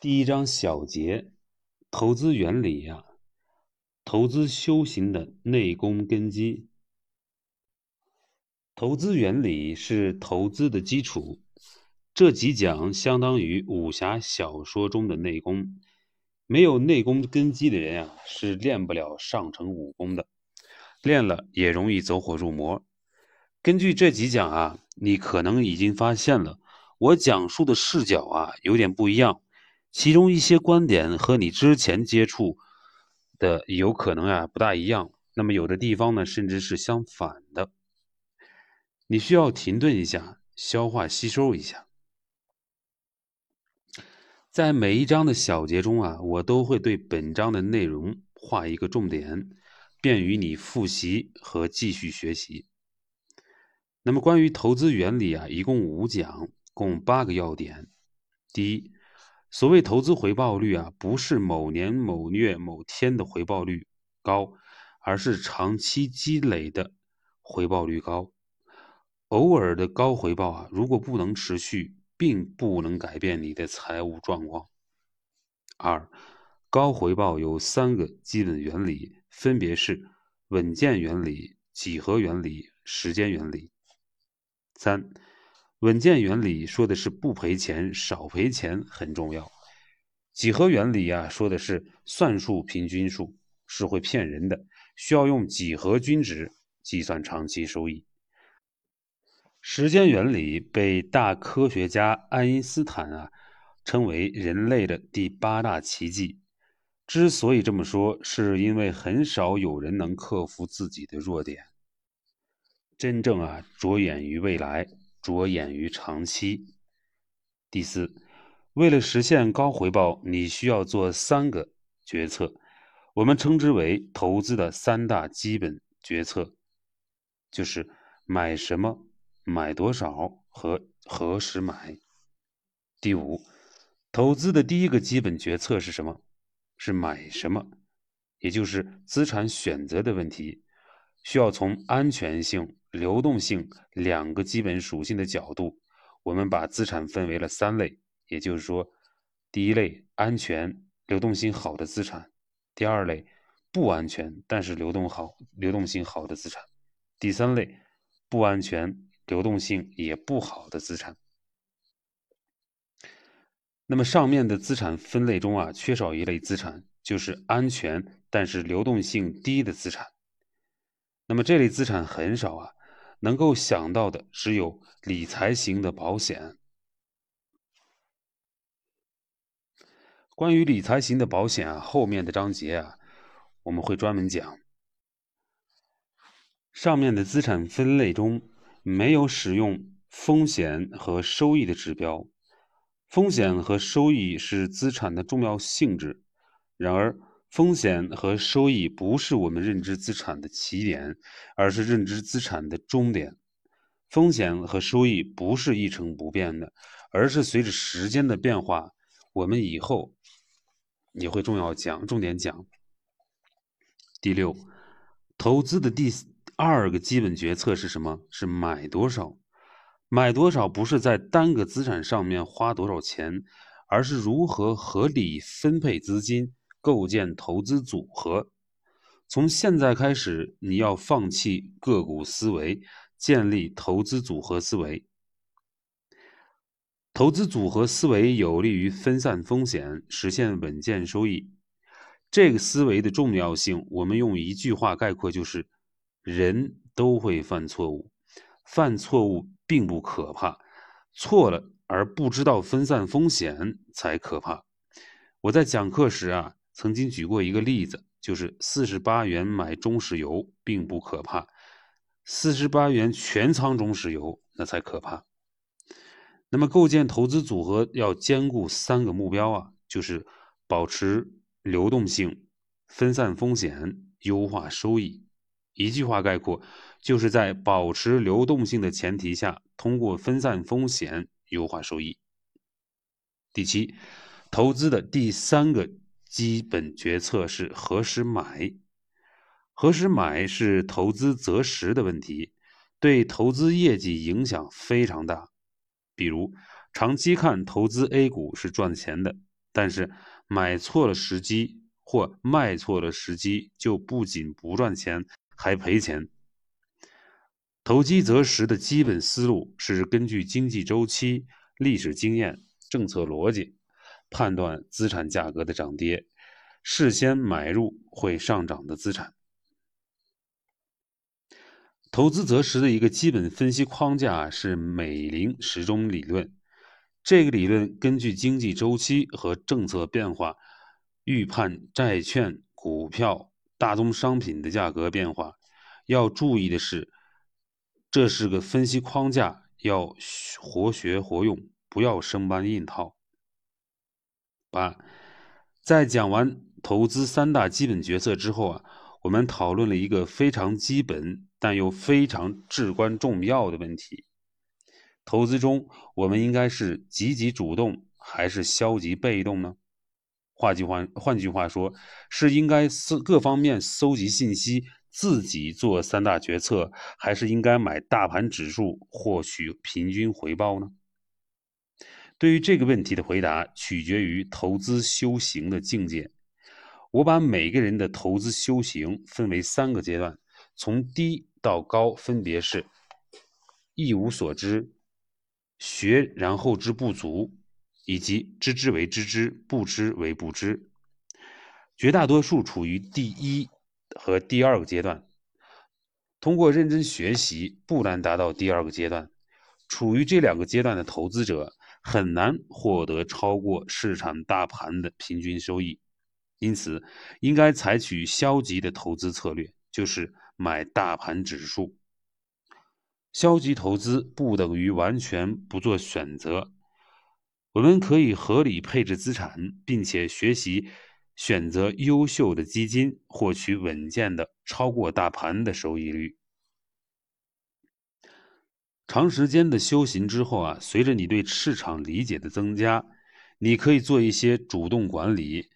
第一章小结，投资原理呀，投资修行的内功根基。投资原理是投资的基础，这几讲相当于武侠小说中的内功。没有内功根基的人啊，是练不了上乘武功的，练了也容易走火入魔。根据这几讲啊，你可能已经发现了，我讲述的视角啊有点不一样。其中一些观点和你之前接触的有可能啊不大一样，那么有的地方呢甚至是相反的，你需要停顿一下，消化吸收一下。在每一章的小节中啊，我都会对本章的内容画一个重点，便于你复习和继续学习。那么关于投资原理啊，一共五讲，共八个要点。第一。所谓投资回报率啊，不是某年某月某天的回报率高，而是长期积累的回报率高。偶尔的高回报啊，如果不能持续，并不能改变你的财务状况。二，高回报有三个基本原理，分别是稳健原理、几何原理、时间原理。三。稳健原理说的是不赔钱、少赔钱很重要。几何原理啊，说的是算术平均数是会骗人的，需要用几何均值计算长期收益。时间原理被大科学家爱因斯坦啊称为人类的第八大奇迹。之所以这么说，是因为很少有人能克服自己的弱点，真正啊着眼于未来。着眼于长期。第四，为了实现高回报，你需要做三个决策，我们称之为投资的三大基本决策，就是买什么、买多少和何时买。第五，投资的第一个基本决策是什么？是买什么，也就是资产选择的问题。需要从安全性、流动性两个基本属性的角度，我们把资产分为了三类。也就是说，第一类安全、流动性好的资产；第二类不安全但是流动好、流动性好的资产；第三类不安全、流动性也不好的资产。那么上面的资产分类中啊，缺少一类资产，就是安全但是流动性低的资产。那么这类资产很少啊，能够想到的只有理财型的保险。关于理财型的保险啊，后面的章节啊，我们会专门讲。上面的资产分类中没有使用风险和收益的指标，风险和收益是资产的重要性质，然而。风险和收益不是我们认知资产的起点，而是认知资产的终点。风险和收益不是一成不变的，而是随着时间的变化。我们以后也会重要讲、重点讲。第六，投资的第二个基本决策是什么？是买多少？买多少不是在单个资产上面花多少钱，而是如何合理分配资金。构建投资组合，从现在开始，你要放弃个股思维，建立投资组合思维。投资组合思维有利于分散风险，实现稳健收益。这个思维的重要性，我们用一句话概括，就是人都会犯错误，犯错误并不可怕，错了而不知道分散风险才可怕。我在讲课时啊。曾经举过一个例子，就是四十八元买中石油并不可怕，四十八元全仓中石油那才可怕。那么构建投资组合要兼顾三个目标啊，就是保持流动性、分散风险、优化收益。一句话概括，就是在保持流动性的前提下，通过分散风险优化收益。第七，投资的第三个。基本决策是何时买，何时买是投资择时的问题，对投资业绩影响非常大。比如，长期看投资 A 股是赚钱的，但是买错了时机或卖错了时机，就不仅不赚钱，还赔钱。投机择时的基本思路是根据经济周期、历史经验、政策逻辑，判断资产价格的涨跌，事先买入会上涨的资产。投资择时的一个基本分析框架是美林时钟理论。这个理论根据经济周期和政策变化，预判债券、股票、大宗商品的价格变化。要注意的是。这是个分析框架，要活学活用，不要生搬硬套。八，在讲完投资三大基本决策之后啊，我们讨论了一个非常基本但又非常至关重要的问题：投资中我们应该是积极主动还是消极被动呢？换句话换句话说，是应该搜各方面搜集信息。自己做三大决策，还是应该买大盘指数获取平均回报呢？对于这个问题的回答，取决于投资修行的境界。我把每个人的投资修行分为三个阶段，从低到高，分别是：一无所知、学然后知不足，以及知之为知之，不知为不知。绝大多数处于第一。和第二个阶段，通过认真学习不难达到第二个阶段。处于这两个阶段的投资者很难获得超过市场大盘的平均收益，因此应该采取消极的投资策略，就是买大盘指数。消极投资不等于完全不做选择，我们可以合理配置资产，并且学习。选择优秀的基金，获取稳健的、超过大盘的收益率。长时间的修行之后啊，随着你对市场理解的增加，你可以做一些主动管理，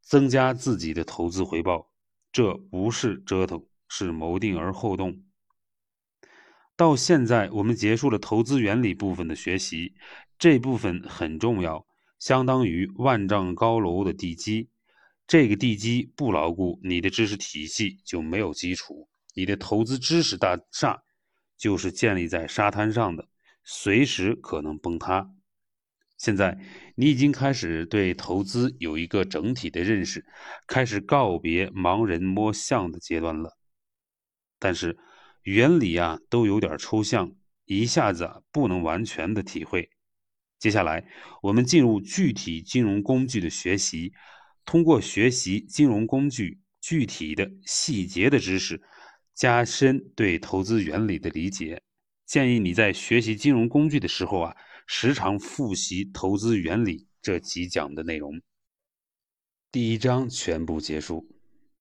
增加自己的投资回报。这不是折腾，是谋定而后动。到现在，我们结束了投资原理部分的学习，这部分很重要，相当于万丈高楼的地基。这个地基不牢固，你的知识体系就没有基础，你的投资知识大厦就是建立在沙滩上的，随时可能崩塌。现在你已经开始对投资有一个整体的认识，开始告别盲人摸象的阶段了。但是原理啊都有点抽象，一下子不能完全的体会。接下来我们进入具体金融工具的学习。通过学习金融工具具体的细节的知识，加深对投资原理的理解。建议你在学习金融工具的时候啊，时常复习投资原理这几讲的内容。第一章全部结束。